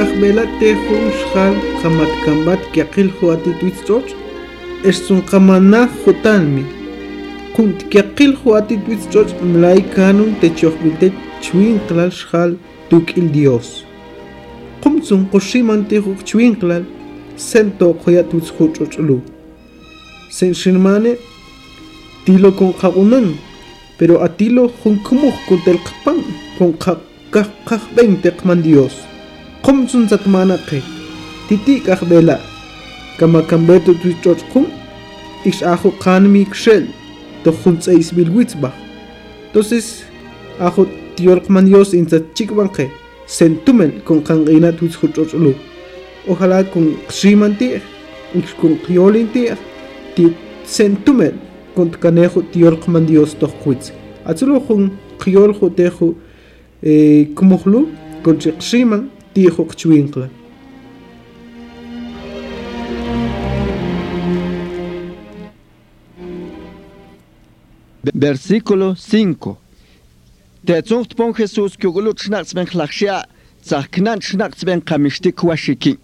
kahbela tejo ushal kamat kambat kiakil huati tuitzchoch esun kamana hutanmi kunt kiakil huati tuitzchoch mlai kanun techohbilte chwinkla shal tuk il dios. Qumtsun qoshiman tejo chwinkla sento khoya tuitzchochlu sen shirmane tilo con kagunan pero atilo con como con del kapan kum sun sat mana pe titi kah bela. Kama kambetu tu chot kum ich ahu kan mi kshel. To khum tsa isbil witzba entonces ahu tiorkman yos in sat chikbanke sentumen con kangina tu chot lu. Ojalá con ximantir con kiolintir ti. Sentumen con canejo tiorkman dios to khwitz atsulo khun kiol khotejo eh kumhlu con chiximan chiqximan tijo qchwinkla Versículo 5. Der Zucht von Jesus kugulu schnacks ben klachshia, zach knan schnacks ben kamishti kwashiki.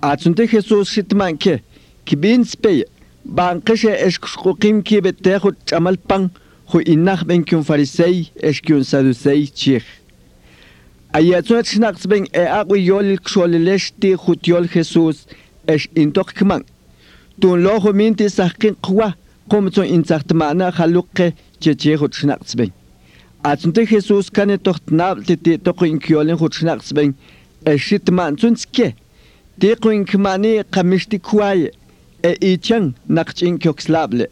Atsunte Jesus shitmanke, kibin spey, banqishe eshkushquqim ki bettehu chamal pan, hu innach ben kyun farisei, eshkyun sadusei chich. Ayatsuat ben e aqwi yol xolilexti yol Jesus es intok kman. Tun loho minti sahqin qwa qomtso cheche haluqqe chechejo ben. Atsunte Jesus kane tohtnab titi toqin kyolen xnaqsben exit mantsunske. Ti qin kmani qamishti kway e ichan naqchin kyokslable.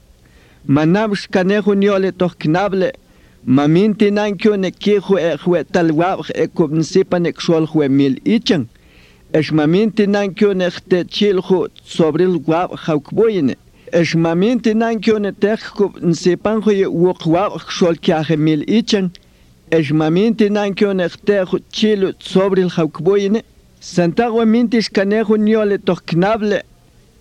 Manam shkane juniole tohknable. نقش إنكيوكس لابل ما نامش كانيخو نيولي تخ كنابل ما مين تنانكيو نكيخو إخوة تلواب إكو بنسيبا نكشول خو ميل إيتشان إش ما مين تنانكيو نخت تشيلخو صبري الواب خوكبويني es maminte nan kyo ne tekko nsepan ko ye wokwa shol kya mil ichan es maminte nan kyo ne tekko chilo sobre el hawkboyne santa wa minte skanejo niole toknable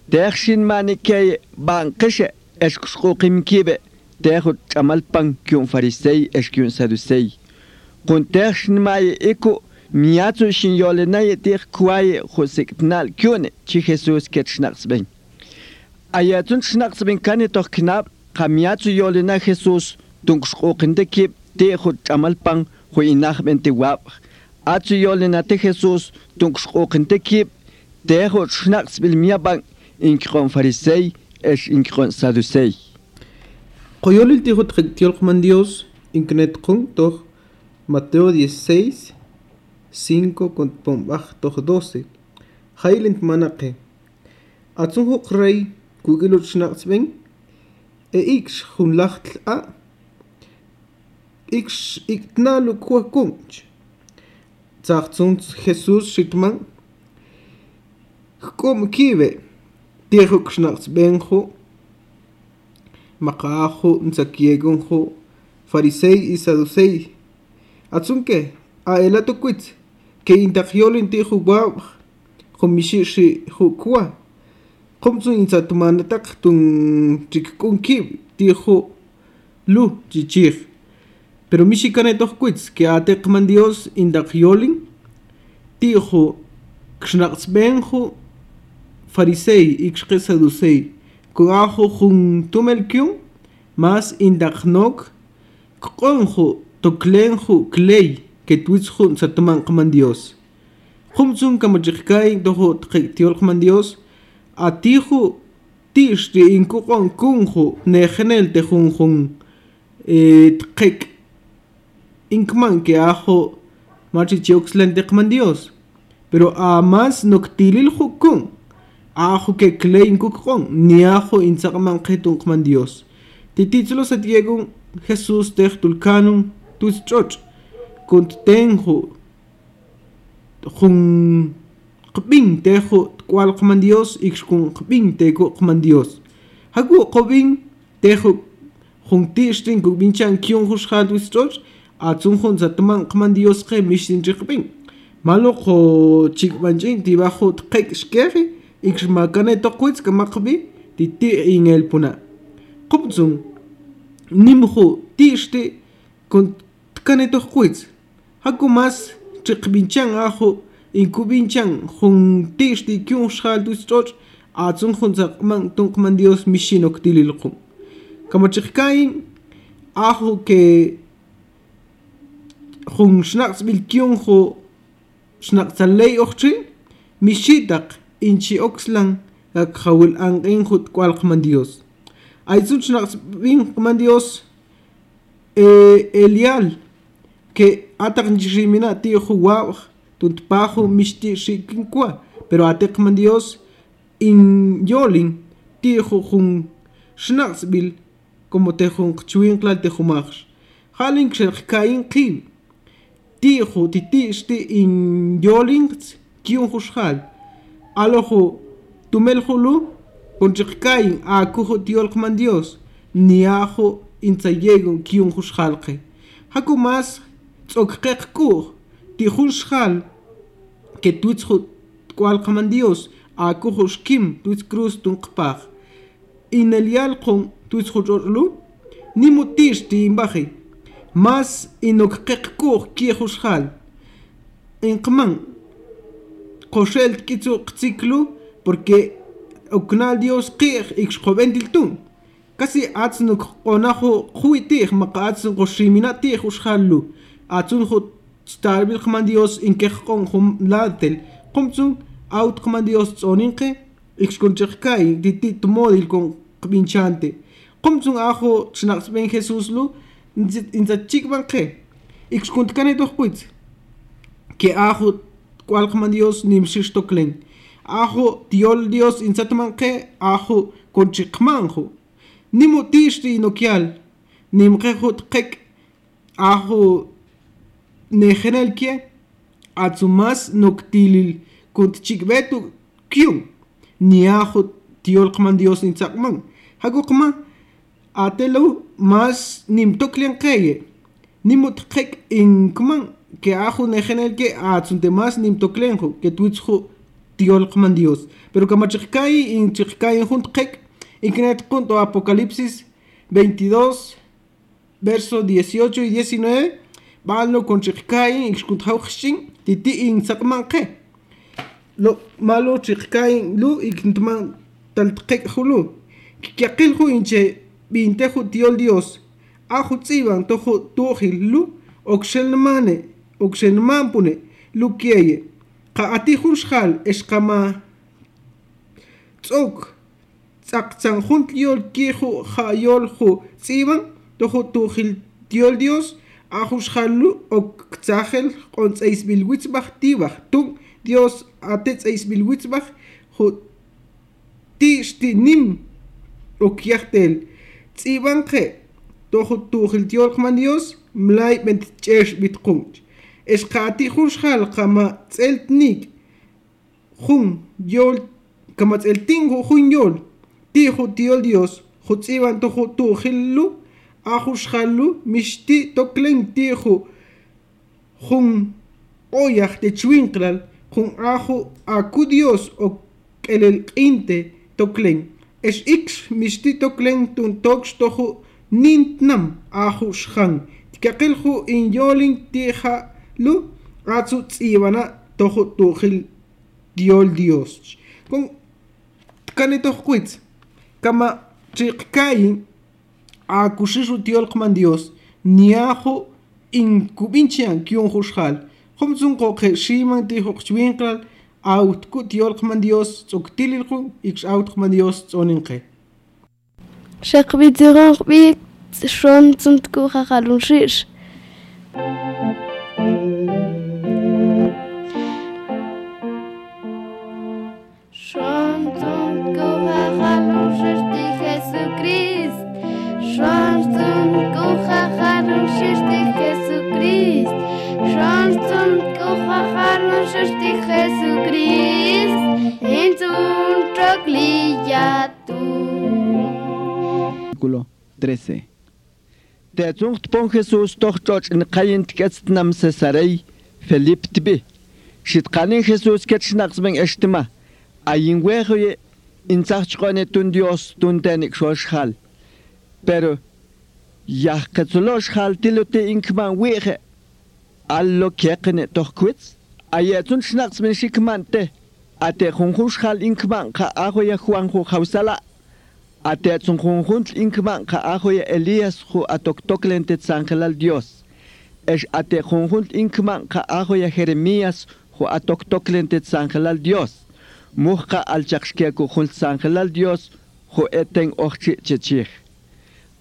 dershin mani ke banqishe es qim kibe terro txamalpan kion farisei ex kion sadusei. Konter shnmaye eko miatzu shin yole yolenaye ter kuaye joseknal kione chi Jesus ket shnaqsben. Ayatun shnaqsben kane toch knab kamiatzu yolena Jesus tunqshqoqinde kip te jo txamalpan jo inaqbente wab. Atsu yole na te Jesus tunqshqoqinde kip te jo shnaqsbil miaban inkron farisei ex inkron sadusei. Coyol dijo Dios incnetcon toch Mateo 16 5 con pombach toch 12 Hailent manake Atsun hok rey kugelot schnartzbeng e ik hun lachtl a. Ik ik tnalu kuakunch Zachzuns Jesus schitman Kom kiwe. Diruk schnartzbengho maqajo nsaquiegonjo farisei y saducei. Atsunke a elato quit que intagiolo intijo guau komishishi hukwa qumtsu insatumanataq tun chikkunki tijo lu chichij. Pero mixikanetoq kuitz que ateqman dios indaqyolin tijo xnaqsbenjo farisei ixqe saducei kuajo jun tumelkyun mas indaqnok qonjo toklenjo kley que tuitzjo satumanqman dios. Qumtsun kamachikkai tojo tiolqman dios. Atijo tixti inkuqon kunjo nejenel te jun jun eh tqek. Inkman que ajo machi chioxlen teqman dios. Pero a más noctilil jukun aahu ke klein kukron niahu insaqman qitun qman dios tititsulo satiegun jesus ter tulkanun tuschoch kunt tenhu jun qbin tehu kwal qman dios ikskun qbin teku qman dios haku qobin tehu juntishtin kubinchan kyun hushal tuschoch atsun jun satman qman dios qe mishin chiqbin malo qo chikmanjin tibajo tqek shkeri. ikmakana toqwitska maqbi ti ti ingelpuna qubzun nimxu tishti kun tkane toqwits haku mas chiqbinchan aju inkubinchan jun tishti kyun shal tuschoch atsun junzaqman tunqman dios mishinoktililqum kama chiqkain aju que jun shnaqs bilkyun ju shnaqsalei ochtri mishitaq inchi oxlan kawil angin hut kwal qman Dios aysuch nas bin qman Dios eh, elial que ataq nchimina ti huwa tuntpajo mishti shikinkwa pero ataq qman Dios in yolin ti jun shnaxbil como te jun chuin klal te jumax halin xerkain qib ti ju titishti in yolin kiun hushal alojo tumel julu con kain a kujo tiol man dios ni ajo intzayego kiun jushal haku mas tzokqeqku ti jushal que tuits cual kaman dios a kujosh kim tuits cruz tunqpaq in el yalqon tuits jujorlu ni mutish ti imbaji mas قوشال تكيتو قتيكلو بوركي وكنا ديوس قيخ إكش قوبين دلتون كاسي عاتسنو قوناخو خوي تيخ مقا عاتسن قوشيمينا تيخ وشخالو عاتسن خو تستعربي القمان ديوس إنكيخ قون خم لادتل قمتون أو تقمان ديوس تسونينقي إكش كون تيخكاي دي تي تمودي لكون قبينشانتي قمتون آخو تشناقس بين خيسوس لو إنزا تشيك بانقي إكش كنت كاني دوخ قويت كي آخو cualman Dios nimxixtoklen. Ajo tiol Dios insatmanque ajo conchiqmanjo. Nimo tixti inoquial. Nimqejo tqek ajo nejenelkie. Atsumas noctilil kuntchikbetu kion. Ni ajo tiol qman Dios insakman. Hagoqma atelo mas nimtoklen qeye. Nimo in inkman. Que ajo nejenel que atsunte mas nimtoklenjo que tuitzjo tiol qman dios pero kamachikkai in chikkai junt qek Incnet punto Apocalipsis 22, verso 18 y 19. Balo con chikkai ixkuntauxin titi in sakmanke. Lo malo chikkai lu ikntman taltqek hulu. Kiakilhu inche bintehu tiol Dios. Ahu tsiban tohu tuhil lu okshelmane oxenmampune lukiaye qa'atijurxal esqama tz'uk tz'aqtzanjun tliol kiju ja'yolju tz'iban toju tujil tiol dios ajurxalu oktzajel q'ontz'eis bilwitzbaj tibach tung dios atetz'eis bilwitzbaj ju tixtinim ukyajtel tz'ibanqe toju tujil tiol qman dios mlay bent ch'ex bitqunch kunt es qati jus jal qama tseltnik jun yol kama tseltingu jun yol tijo tiol Dios, jutziban tojo tu hillu, ajus hallu, mishti toklen tijo, jun oyaj de chwinkral, jun ajo aku Dios o el inte. Es ix mishti toklen tun toks tojo nintnam ajus han. Tikakilju in yolin tija lu ratsu tsiwana tojo tujil diol dios Kung canito quits kama chikai a kushishu tiol kman dios niajo inkubinchian kion hushal homzun qoqe shiman ti hoqchwinqal aut ku tiol kman dios tsuktililqu ik aut kman dios tsoninqe شقبي تغربي شون تمتكو خخالون شيش Versículo 13. Der sucht von Jesus doch dort in Kajent gestern am Cesarei verliebt bi. Schitkani Jesus ketsch nachs mein Echtima. Ayin wehoye in Sachschreine tun Dios tun denik schoschal. Pero Yah katzulosh haltilote inkman wehe. Allo kekene doch kurz. Ayatun schnachs mein Schickmante. ate junjunx jal inkmanqa ajoya Juanjo Jausala ate atsun junjunch inkmanqa ajoya Elías ju atoktoklente tetsangelal Dios ex ate junjunch inkmanqa ajoya Jeremías ju atoktoklente tetsangelal Dios mujqa alchaqxkeku jun tsangelal Dios ju eten oxchi chechij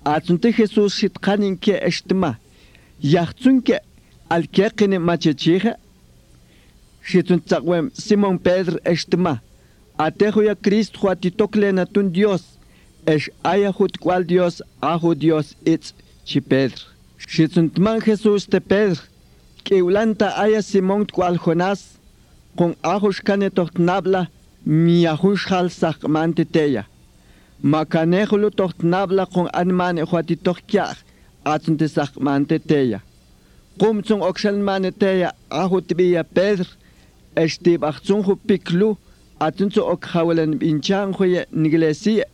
atsunti Jesús xitqanin ke extima yaqtsunke machechija Shitun tzakwem Simón Pedro estima. Atejo ya Cristo juatitoklena tun Dios. Es aya jut cual Dios ajo Dios itz chi Pedro. Shitun tman Jesús te Pedro. Que ulanta aya Simón cual Jonás. Con ajo shkane nabla mi ajushal sakmante teya. Makanejolo nabla con anmane juatitokiach. Atzunte sakmante teya. Kumtsung okshalmane teya ajo tibiya Pedro. اشتباختون خو بيكلو اتون تو اوك خاولن بإنشان خو نجلسي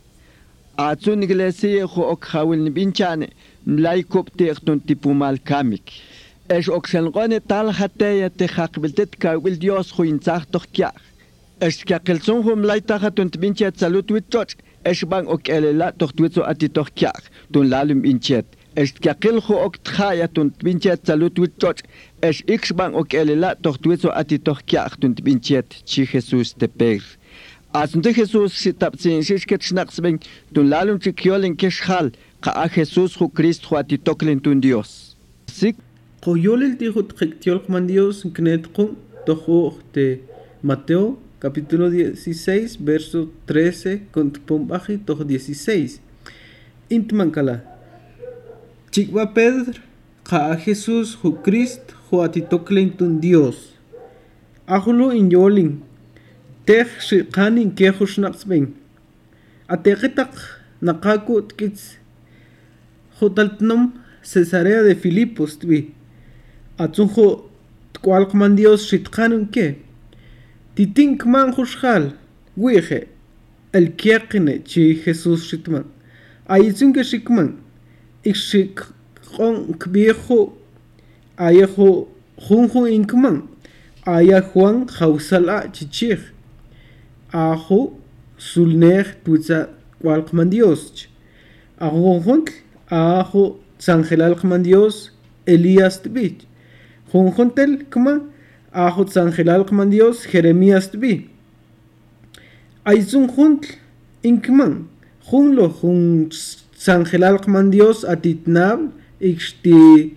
اتون نجلسي خو اوك خاولن بإنشان ملاي كوب تيختون تيبو مال كاميك اش اوك شنغوني تال حتى يتخاق بلتت كاول ديوس خو ينساخ تخ كياخ اش كاقلسون خو ملاي تاختون تبينشات سالوت ويتوش اش بان اوك الالا تخ تويتسو اتي تخ كياخ تون لالم إنشات اش كاقل خو اوك تخايا تون تبينشات سالوت ويتوش es ixban ok elela tohtueso ati tohkiachtun tbinchet chi Jesús te peg. Asunte Jesús si tapsin shishket shnaqsben tun lalun chi kyolen keshal ka a Jesús ju Cristo ati toklen tun Dios. Sik Coyolel dijo tjektiol man Dios knetqum tojo de Mateo capítulo 16 verso 13 con pombaji tojo 16. Intman kala. Chikwa Pedro ka a Jesús ju Cristo juatitoklen tun Dios. Ajulo in yolin. Tej shikanin kejush naqsben. Ateqitak naqaku tkits. Jotaltnom Cesarea de Filipos twi. Atsunjo tkwalqman Dios shitqanun ke. Titink man jushal. Wije. El kiaqine chi Jesús shitman. Ayitsunke shikman. Ixik qon kbiejo ayahu junju inkman ayahuan jausala chichir ahu sulner tutsa kualqman dios ahujuntl ahu tsanjelal qman dios elías tbich junjuntel kma ahu tsanjelal qman dios jeremías tbi aizun juntl inkman junlo jun tsanjelal qman dios atitnab ikxti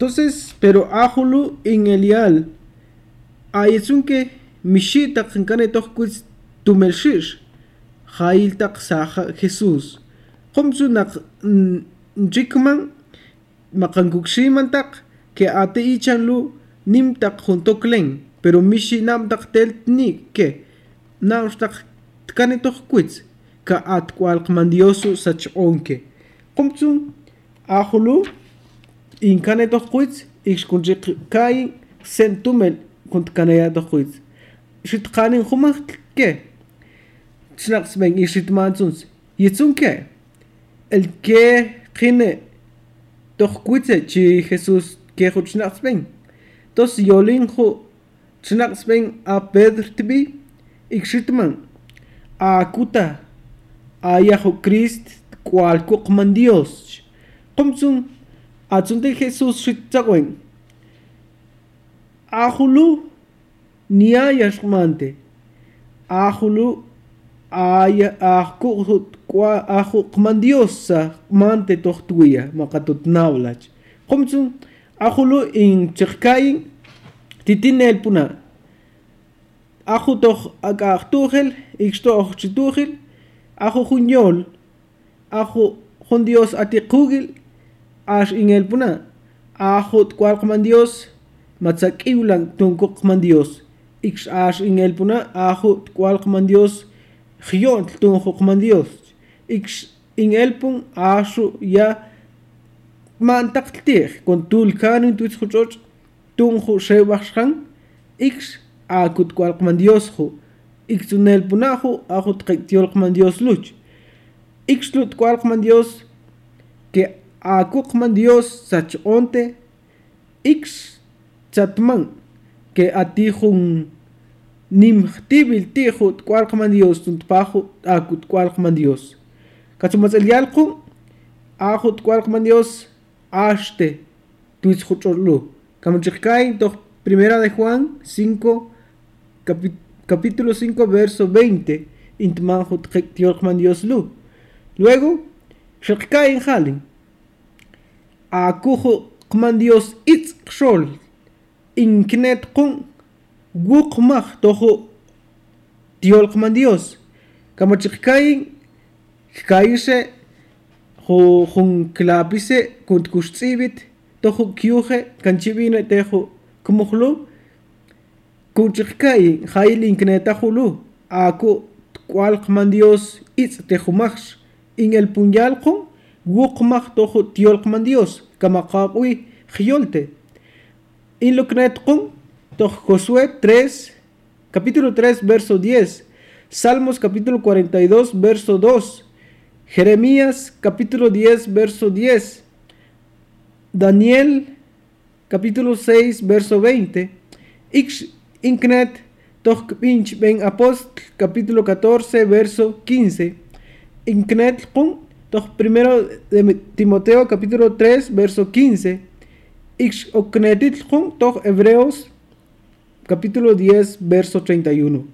Entonces, pero ajulu en elial, ayetsun que mishita qinkane tohkuis tumelshish, jail tak saja Jesús. Qomsu nak njikman, makankukshiman tak, que ate ichanlu nim tak junto klen, pero mishi nam tak tel ni que, nam tak tkane tohkuis, ka at kwalqman diosu sach onke. أخلو إن كان دخويت إيش كنت كاين سنتومل كنت كان يا دخويت شت قانين خمخ كي تشنقس بين إيش تمانسونس يتسون كي الكي قين دخويت تشي خيسوس كي خو تشنقس بين توس يولين خو تشنقس بين أبدر تبي إكشتمن أكوتا أيا خو كريست cual cual Dios. qumtsun atzuntik Jesús xiktzawen ajulu nia yaxmante ajulu aya ajkut kwa ajukman diosa mante tohtuya makatut nawlach qumtsun ajulu in chirkayin titinel puna. Aju toch akahtuhel iksto ochchituhel aju aho aju jundios atikugel. Ash in el puna, aju tkualqman Dios, matzakiulan tunkuqman Dios, ix ash in el puna, aju tkualqman Dios, gion tunkuqman Dios, ix in el pun, ashu ya mantaktir, con tulkanin tuitzhuchoch, tunju shewachshan, ix akut kualqman Dios ju, ix tunel punaju, aju tqektiolqman Dios luch, ixlut kualqman Dios, que akuqman Dios sach onte, ix chatman que ati jun nim tibil tihu tkualqman Dios tuntpahu aku tkualqman Dios. Kachumas el yalqu ahu tkualqman Dios ashte tuis juchorlu kamachikkai to primera de Juan 5 capi, capítulo 5 verso 20 intman tiolqman Dios lu. Luego shikkai en akuhu qman Dios itz xol inknet qun wuqmaq tojo tiolqman Dios kamachikkai xkaise jo jun klapise kunt kuxtzibit tojo kyuje kanchibine tejo kumujlu kuchikkai jail inkneta julu ako tkualqman Dios itz tejumax in el punyalqon wuqmaq tojo tiolqman Dios kamaqaqwi xyolte in lo knetqon Josué 3, capítulo 3, verso 10. Salmos capítulo 42, verso 2. Jeremías capítulo 10, verso 10. Daniel capítulo 6, verso 20. Ix Inknet toch ben apóstol capítulo 14, verso 15. Inknet toch primero de Timoteo capítulo 3, verso 15. Ix oknetit toch Hebreos capítulo 10, verso 31.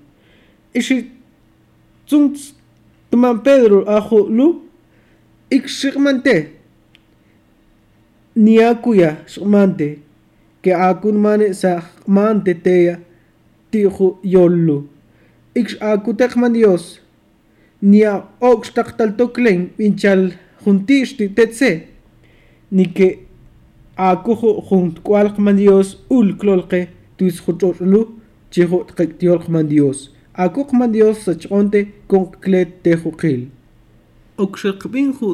Ishi tsunts tuman Pedro ajo lu shikmante niakuya shikmante que akun mane sa mante teya tijo yollu ik akutek Dios nia ox taktal toklen pinchal juntishti tetse ni que akujo junt kualk man Dios ul klolke tuis juchorlu chijo tiolqman Dios. Akuqman Dios sachonte con klet tejuqil okshaqbin ju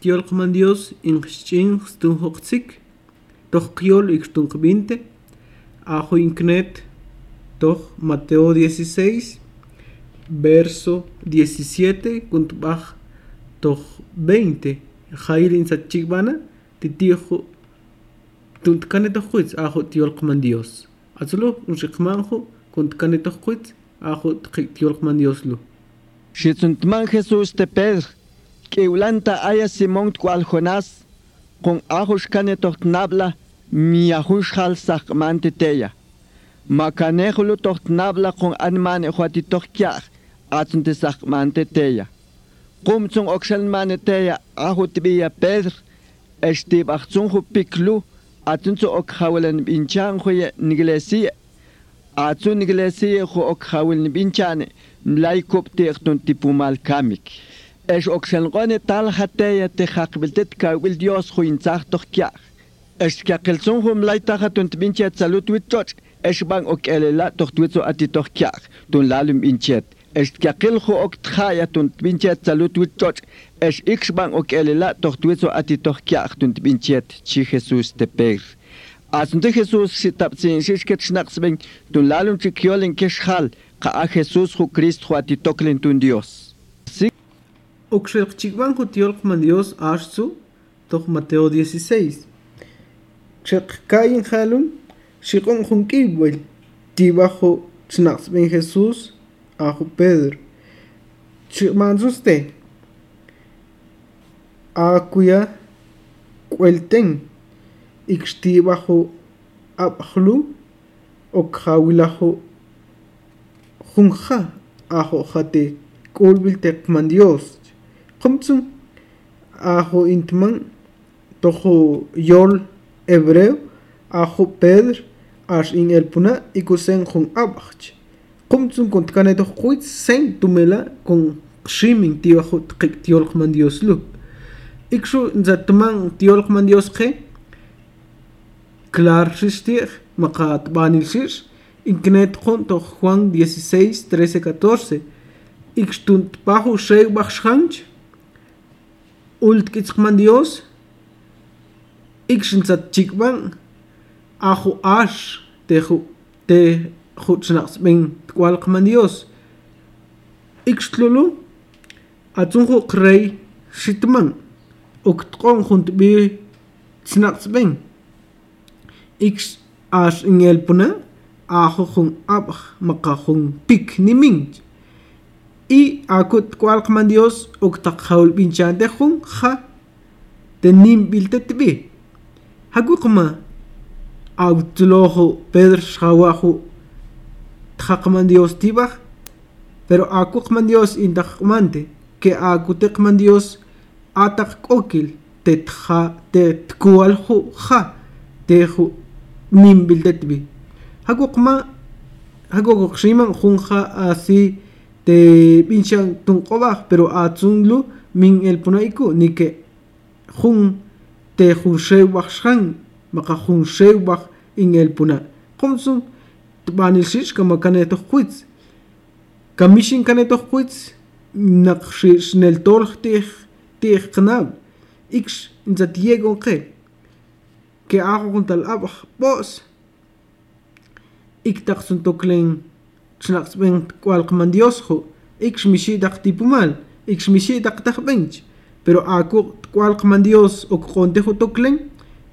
tiolqman Dios in chin stun hoqtsik toch qiol ikstun qbinte. Ajo inknet toch Mateo 16 verso 17 kuntbaj toch 20 jair in sachikbana titijo tuntkane tojuitz ajo tiolqman Dios Atzlo, unxiqmanjo, contacanetojuitz, ajo tiolqman Dioslo. Xitzuntman Jesús te Pedro, que ulanta haya Simón cual Jonás, con ajo xcanetochtnabla, mi ajuxjal saqmante teya. Macanejolo tochtnabla con anmane juatitochkiaj, atunti saqmante teya. Qumtsun oqshalmane teya ahutbiya pedr extibaqtsunju piklu atuntsu oqhawilan pinchanjuya niglesiya atsun niglesiya ju oqhawilni pinchane mlaykuptiqtun tipumal kamik. Ex oqshalqone talja teya tejaqbiltet kawil dios juintzajtoj kiaj exkaqiltsunju mlaytajatun tpinche tsalut witzoch exban oq'elela'toj twitzu atitoj kiaj tun lalum inchet. es que aquel jo ok tjaya tunt pinchet salut huichot es ixban ok elela tohtuizo ati tohkiach tunt pinchet chi Jesús teper. Asunte Jesús si tapsin si es que tchnaxben tun lalun chikiol en keshal ka a Jesús jo Cristo ati toklen tun Dios. Si Uxelchikban jutiol man Dios arsu toh Mateo 16. Chekkayin halum, shikon junkibuel, tibajo tchnaxben Jesús, ajo Pedro. Chikmanzuste, akuya kwelten, ixtibajo abhlu, okhawilajo junja, ajo jate, kulbil tekman Dios. qumtsun ajo intman. Tojo yol hebreo. Ajo pedr ash in el puna. Ikusen jun abach qumtsun con tkanetoh quitz sen tumela con ximin tiwajo tqik tiolq man dioslu ikshu nza tman tiolq man diosqe klar xixtiq maqa tbanilxix inknetqon toj juan 16 13 14 ikxtuntpajo xew bajxanch ultkitzq man dios ikxintzat chikban ajo ax tejo te goed snaqsb'in tk'wal q'man dios ikxtlulu atzunju qrey xitman uk tq'on juntb'i Ik ikx ax ingelpuna ajo jun abj maqa jun pik nimin y akut kwal qman dios uk taqhawl pinchante jun ja tenim biltetbi haku qma autzlojo pedr tjaqman Dios tibaj pero akuqman Dios indaqmante que akuteqman Dios ataq kokil te tja te tkualju ja teju nim biltetbi hakuqma hakuq shiman junja así te pinchan tunqobaj pero atzunlu min el punaiku ni que jun te jun shewaj shan maqa jun shewaj in el puna qumsun تبانيل شيش كما كان يتخويتس كميشين كان يتخويتس نقشيش نيل تورخ تيخ تيخ قناب إكش إنزا تييغو قي كي آخو كنت الأبخ بوس إك تقسن توكلين تشناقس بين تقوال قمان ديوسخو إكش ميشي داق تيبو مال إكش ميشي داق تاق بينج pero ako kwal kman Dios o kong deho toklen,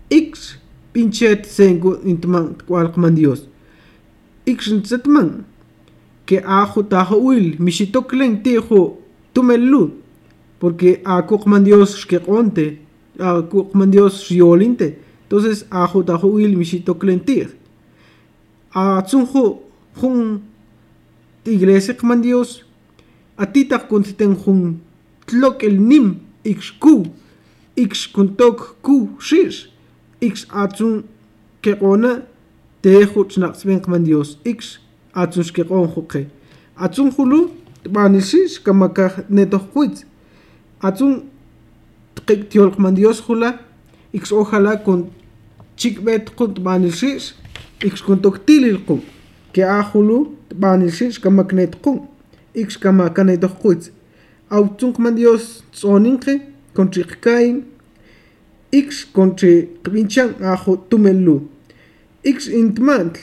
x pinchet sengo intuman kwal kman Dios. Ik shintzatman que ajo tajo wil mishi toklen tijo tumelu porque ako man dios que conte ako man dios shiolinte entonces ajo tajo wil mishi toklen tir a tsunjo jun iglesia man Dios a tita kuntiten jun tlok el nim ix ku ix kuntok ku shish ix atsun que tejuch naqsbin qman dios ix atzuns keqon juqe atzun julu tbanilxix kamakaj netojkuitz atzun tqik tiol qman dios jula ix ojalá con chikbe tqun tbanilxix ix kun toktilil qun ke a julu tbanilxix kamaknet qun ix kamakanejtojkuitz awtzun qman dios tzoninqe con chiqkain ix con chiqbinchan ajo tumelu ixintmantl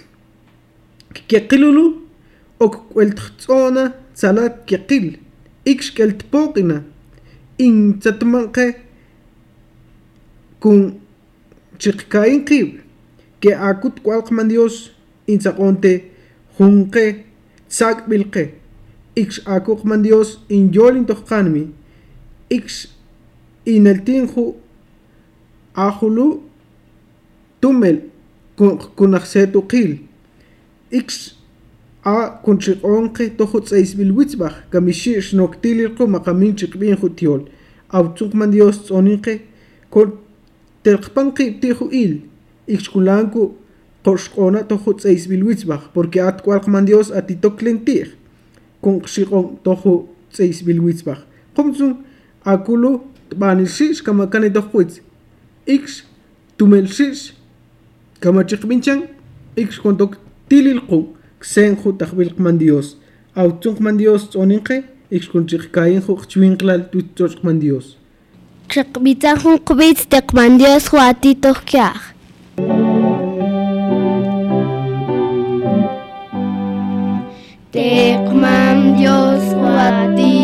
quiquelulu occueltzoona tzalat quiquil ixqueltpoqina intzatmanqe cun chiqcainqib que acut cualqman Dios intzaqonte junqe tzaqbilqe ix acuqman Dios inyolin toqqanmi ix ineltinju ajulu tumel kunachsetu qil x a kunchiq'onqi tojutz'aysb'ilwitzb'aj kamixi xnoktilirqu maqaminchiqb'in ju tyol awtzuqman dios tz'oninqi kol telqpan qib'ti ju il ixkulanku qoxq'ona tojutz'aysb'ilwitzb'aj porque at ku'alqman dios atitoklentij kunqxiq'on tojutz'aysb'ilwitzb'aj qumtzun akulu tb'anilxix kamakani tojwitz x tumelxix tumelshish kama chiqbinchan ix kontok tililqu tajbilqman Dios awtzunqman Dios tsoninqe ix kun chiqkayin ju chwinqlal tutsochqman Dios Chiqbita jun qbit teqman Dios juatitoh kiaj. Teqman Dios juatitoh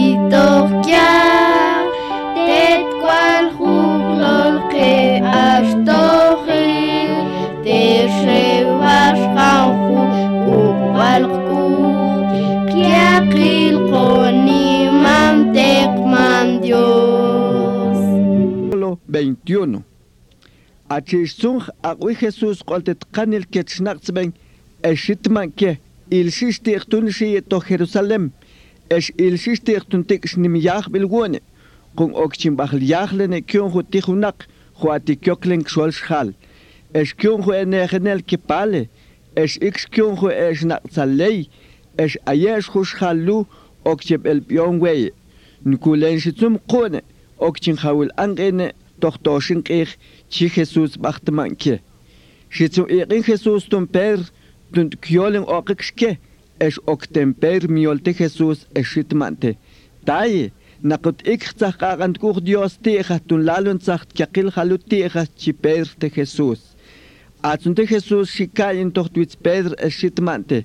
21. Achilsung aqui Jesus qoltetqan el ketchnaqsben eshitman ke ilshishtiqtunshi to Jerusalem esh ilshishtiqtuntik shnimiyaj bilwone qon okchimbajlyajlene kyun jutijunaq juatikyoklen xolxal esh kyun juenegenel kipale esh ikx kyun es eshnaqsalei es ayesh juxhalu okcheb el pyon wey nkulen shitzum qone okchin hawil angene doch doschen ich chi Jesus macht manche. Chi zu ihren Jesus dun per dun kjolen orkske es ok dem per miolte Jesus eschit mante. Dai nakot ik tsakharant kur Dios teha tun lalun sagt kakil halut teha chi per te Jesus. Atsunte Jesus shikayen doch twitz Pedro eschit mante.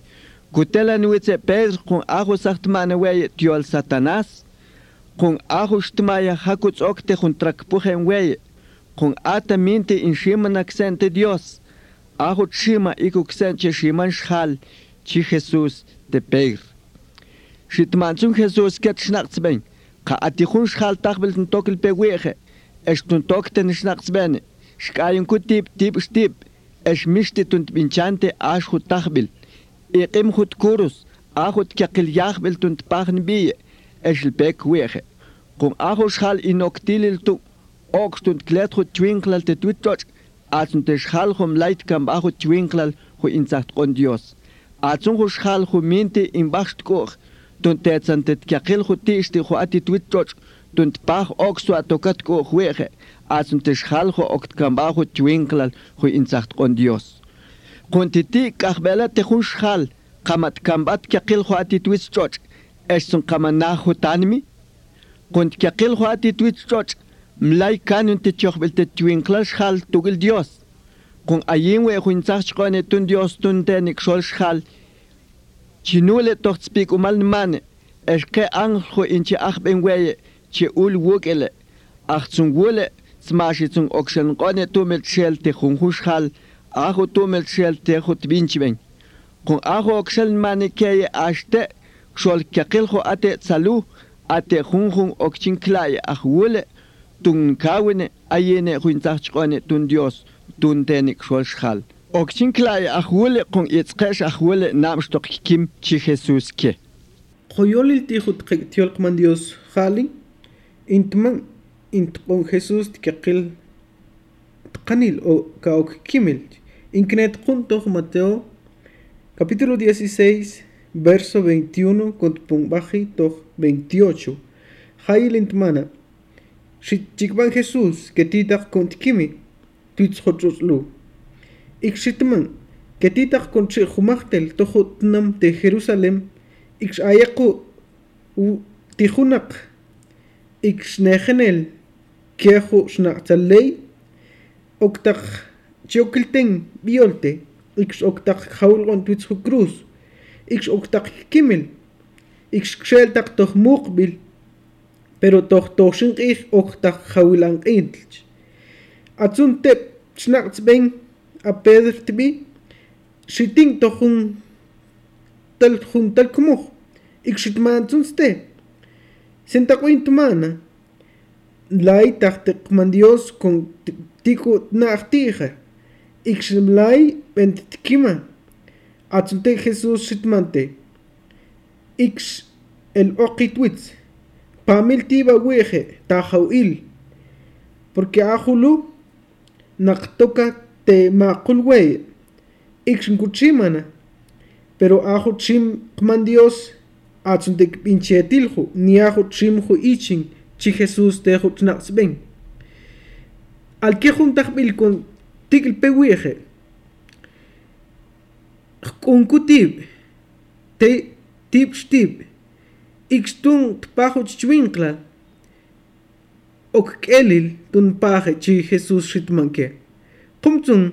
Kutela nuitze Pedro kun aho sagt wey tiol Satanas. Con ajo shtumaya haku tzokte jun trakpuje weya. Con ata minti in shima naksente Dios. Ajo tshima iku ksenche shiman shal. Chi Jesus de peir. Shitmanzun Jesus ket schnachtzbein. Ka atihun shal tachbelten tokel Es Eshtun tokten schnachtzbeine. Shkayun kutip tip shtip. es mishtit und binchante ashut tachbel. Iqim hut kurus. Ahut kakil jachbelt und pachen bie. Eschelbeck weche con ajoshal inoctililtu oxtun tletru twinclal te twittoch atun texhal hum leit kam ajo twinclal hu inzacht on Dios. Atun hushal hu minti in bachtkoch tun tetzan tet kakil hu tishti hu ati twittoch tun tpach oxtu atokat koch weche. Atun texhal hu okt kam ajo twinclal hu inzacht on Dios. Kuntiti kahbela te hun shal kamat kambat kakil hu ati twittoch Echtun kamanahu tanmi tanmi, kunt kyakil hu ati twittoch, mlay kanun te chokbel te twinkla shal tugil Dios. Kung ayin we huin sach kone tun Dios tun te nik shol shal. Chinule toch spik umal mane. Es ke ang ho inchi ach ben weye che ul wukele. Ach zum wule smashi zum okshen kone tumel shel te khun hushal. Aho tumel shel te khut binchben. Kung aho okshen mane keye ashte shol kyakil ho ate salu ate khun khun okchin klaye ach wule. tun kawene ayene huinzachqone tun Dios tun tenik xolxal. Okchin klay ahwele kon itzqesh ahwele namstoq kim chi ke. Qoyolil tijut tiolqman Dios jali intman intqon Jesus tikaqil tqanil o kaok kimil inknet qunto Mateo capítulo 16 verso 21 con baji to 28. Jailintmana. Chikban Jesús, que kimi. con tikimi, titzhochoslu. Ikshitman, que titak con chehumachtel, tohotnam de u ikshayaku tijunak, iksnehenel, kehu schnatzalei, oktak chokilten, biolte, ikshoktak jaulgon titzhukruz, ikshoktak kimil, икшкшэлтак тохмуқбил pero tohtoxinq'ij uqtaq qhawilanq'intl atsun tep chnaqtz'pen a pedr tbi xitin tohun tal juntal kumuj ikxitmantsunste sentaq'uin tmana laitaj tiqman dios con tiku tna'aj tija ikximlai b'entetkima atsuntej jesús xitmante ik el oqitwitz pamil tiba weje tajauil porque ajulu naqtoka te maqul wey. Ixnkuchimana pero ajo chim qman dios atzuntek pinchetilju ni ajo chimju ichin chi jesús tejo tnaqsben al que juntajbil con tikil peweje kunkutib te tiib'xtiib' ikxtun tpaja chwiinklal okk'elil tunpaje chi jesús xitmanke qumtzun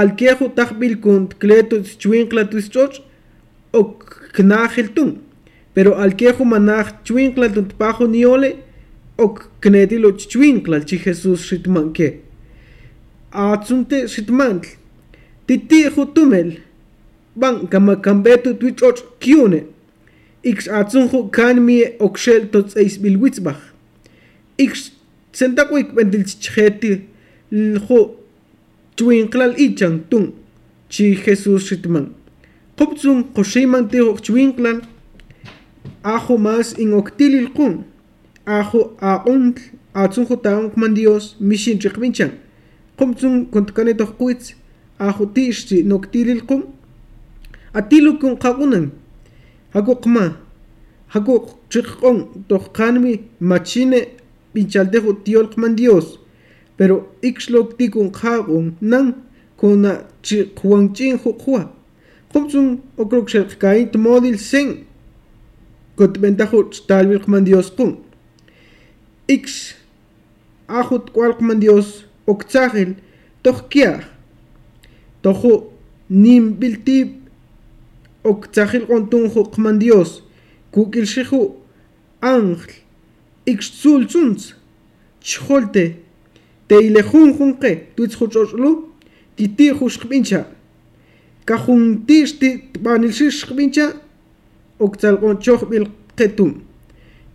alkeju taj b'ilkun tkleto chwinkla tisch'och' okknajiltun pero alkejo manaj chwinkla tuntpaju niole okknetilo chchwinklal chi jesús xitmanke atzunte xitmantl titiju tumel banka makambetu twich'och' kiune Ix atsunhu kanmi okshel tots eis bilwitzbach. Ix sentakwik bendilchicheti lho chuinklal ichang tung chi Jesus shitman. Koptsun koshiman teho chuinklal ajo mas in oktilil kun. Ajo aontl atsunhu taonk man Dios mishin chikminchan. Koptsun kontkanetok kuitz ajo tishti noktilil kun. Atilukun kagunan. Qaqunan hago qma hago chiqon to qanmi machine pinchaltejo tiol qman Dios. Pero ixlok tikun qagon nan kona chiqwanchin juqwa qumsun okrok shel kain tmodil sen. Kot ventajo talbil qman Dios qum ix ajut qman Dios oktsagel toj kiaj tojo nim oktsahil qontunju qman Dios kukilxiju ángel ixtsultsuns chjolte teilejunjunqe tuitsjuch'ox'lu titiju xqb'incha kajunti xtib'anilxix xqb'incha oktzalq'onchoj b'ilqetun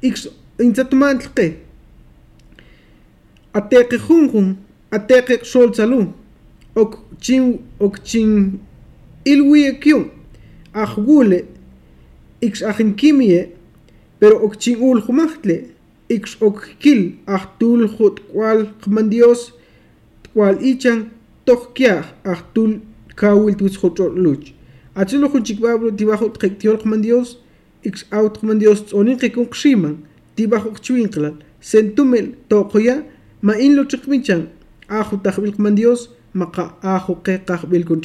ix intzatuma'antlqe ateqijunjun ateqixoltsalu okchin okchin ilwi'ekyun ajwule ix ajinkimie pero ok chin ul jumajtle ix ok kil ajtul jut kwal qmandios kwal ichan tohkiaj ajtul kawil tuis jotrol luch achulo junchikbablo tibajo tqektiol qmandios ix out qmandios tsonin qekun qshiman tibajo qchwinqlal sentumel toqoya ma in lo chiqminchan ajo tajbil qmandios maqa ajo kun